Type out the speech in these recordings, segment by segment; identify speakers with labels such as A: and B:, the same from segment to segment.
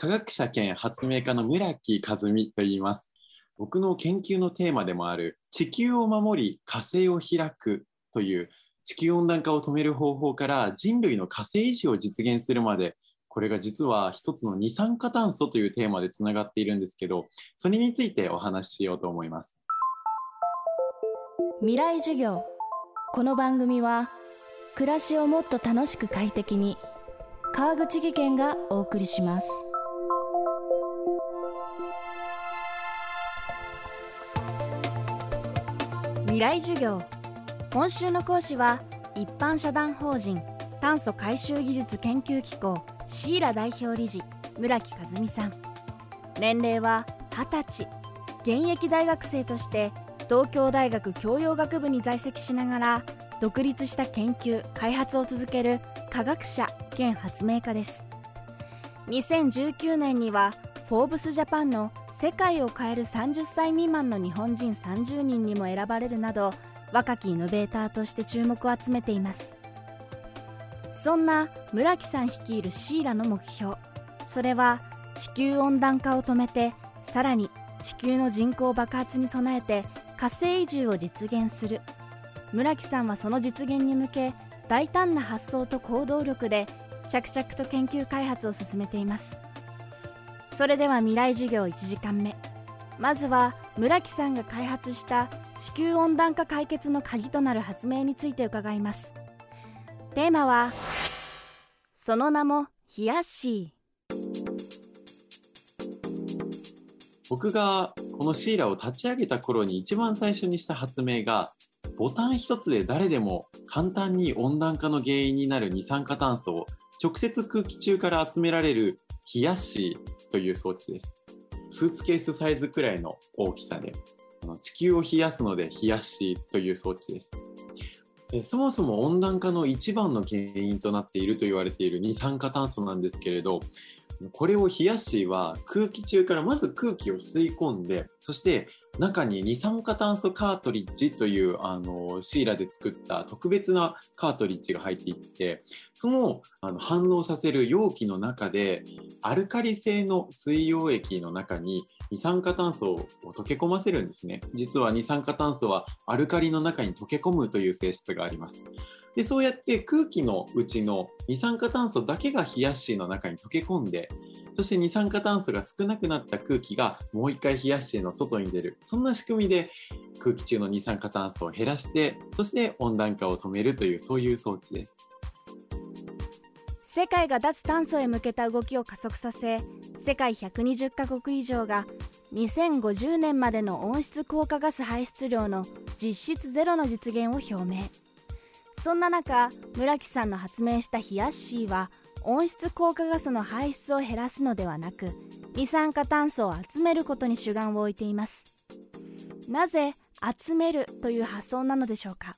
A: 科学者兼発明家の村木和美と言います。僕の研究のテーマでもある地球を守り火星を開くという地球温暖化を止める方法から人類の火星維持を実現するまでこれが実は一つの二酸化炭素というテーマでつながっているんですけどそれについてお話ししようと思います。
B: 未来授業。この番組は暮らしをもっと楽しく快適に川口義賢がお送りします。未来授業。今週の講師は一般社団法人炭素回収技術研究機構シーラ代表理事村木和美さん。年齢は20歳。現役大学生として東京大学教養学部に在籍しながら独立した研究開発を続ける科学者兼発明家です。2019年にはフォーブスジャパンの世界を変える30歳未満の日本人30人にも選ばれるなど若きイノベーターとして注目を集めています。そんな村木さん率いるシーラの目標それは地球温暖化を止めてさらに地球の人口爆発に備えて火星移住を実現する。村木さんはその実現に向け大胆な発想と行動力で着々と研究開発を進めています。それでは未来授業1時間目。まずは村木さんが開発した地球温暖化解決の鍵となる発明について伺います。テーマはその名もヒヤッシ
A: 僕がこのシーラを立ち上げた頃に一番最初にした発明がボタン一つで誰でも簡単に温暖化の原因になる二酸化炭素を直接空気中から集められる冷やしという装置です。スーツケースサイズくらいの大きさで地球を冷やすので冷やしという装置です。そもそも温暖化の一番の原因となっていると言われている二酸化炭素なんですけれどこれを冷やしは空気中からまず空気を吸い込んでそして中に二酸化炭素カートリッジというあのシーラで作った特別なカートリッジが入っていってそのあの反応させる容器の中でアルカリ性の水溶液の中に二酸化炭素を溶け込ませるんですね。実は二酸化炭素はアルカリの中に溶け込むという性質があります。でそうやって空気のうちの二酸化炭素だけが冷やしの中に溶け込んでそして二酸化炭素が少なくなった空気がもう一回冷やしの外に出る。そんな仕組みで空気中の二酸化炭素を減らしてそして温暖化を止めるというそういう装置です。
B: 世界が脱炭素へ向けた動きを加速させ世界120カ国以上が2050年までの温室効果ガス排出量の実質ゼロの実現を表明。そんな中村木さんの発明したヒヤッシーは温室効果ガスの排出を減らすのではなく二酸化炭素を集めることに主眼を置いています。なぜ集めるという発想なのでしょうか？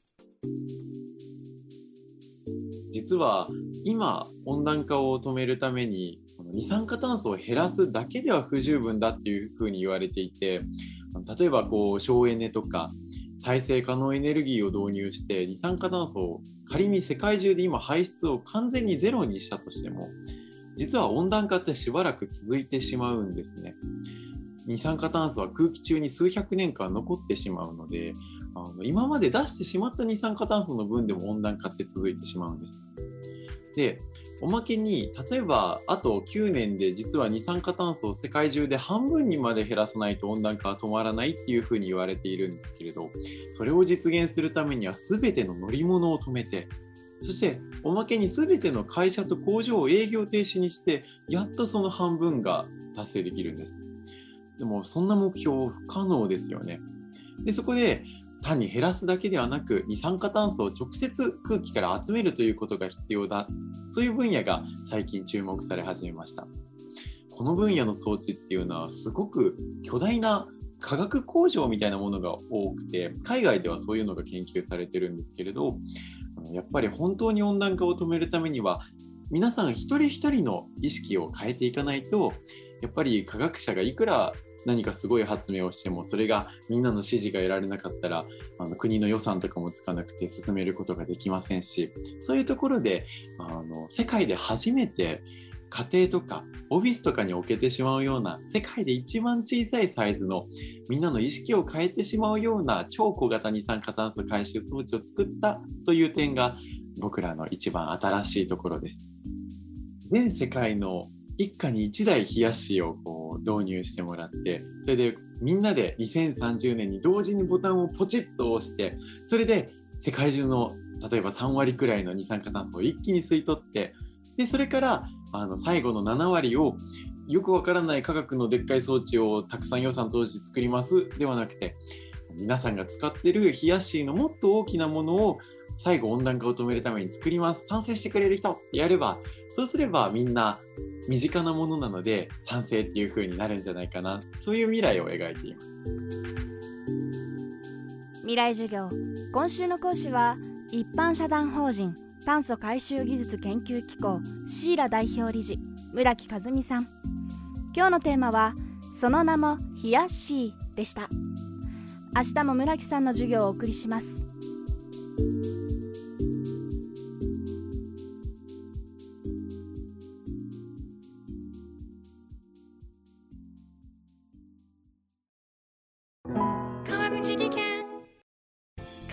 A: 実は今温暖化を止めるために二酸化炭素を減らすだけでは不十分だっていうふうに言われていて例えばこう省エネとか再生可能エネルギーを導入して二酸化炭素を仮に世界中で今排出を完全にゼロにしたとしても実は温暖化ってしばらく続いてしまうんですね。二酸化炭素は空気中に数百年間残ってしまうのであの今まで出してしまった二酸化炭素の分でも温暖化って続いてしまうんです。でおまけに例えばあと9年で実は二酸化炭素を世界中で半分にまで減らさないと温暖化は止まらないっていうふうに言われているんですけれどそれを実現するためには全ての乗り物を止めてそしておまけに全ての会社と工場を営業停止にしてやっとその半分が達成できるんですでもそんな目標不可能ですよね。でそこで単に減らすだけではなく二酸化炭素を直接空気から集めるということが必要だ。そういう分野が最近注目され始めました。この分野の装置っていうのはすごく巨大な化学工場みたいなものが多くて海外ではそういうのが研究されてるんですけれどやっぱり本当に温暖化を止めるためには皆さん一人一人の意識を変えていかないとやっぱり科学者がいくら何かすごい発明をしてもそれがみんなの支持が得られなかったらあの国の予算とかもつかなくて進めることができませんしそういうところであの世界で初めて家庭とかオフィスとかに置けてしまうような世界で一番小さいサイズのみんなの意識を変えてしまうような超小型二酸化炭素回収装置を作ったという点が僕らの一番新しいところです。全世界の一家に1台冷やしをこう導入してもらってそれでみんなで2030年に同時にボタンをポチッと押してそれで世界中の例えば3割くらいの二酸化炭素を一気に吸い取ってでそれからあの最後の7割をよくわからない科学のでっかい装置をたくさん予算投じて作りますではなくて皆さんが使ってる冷やしのもっと大きなものを最後温暖化を止めるために作ります。賛成してくれる人ってやればそうすればみんな身近なものなので賛成っていう風になるんじゃないかな。そういう未来を描いています。
B: 未来授業。今週の講師は一般社団法人炭素回収技術研究機構シーラ代表理事村木和美さん。今日のテーマはその名もヒヤシーでした。明日も村木さんの授業をお送りします。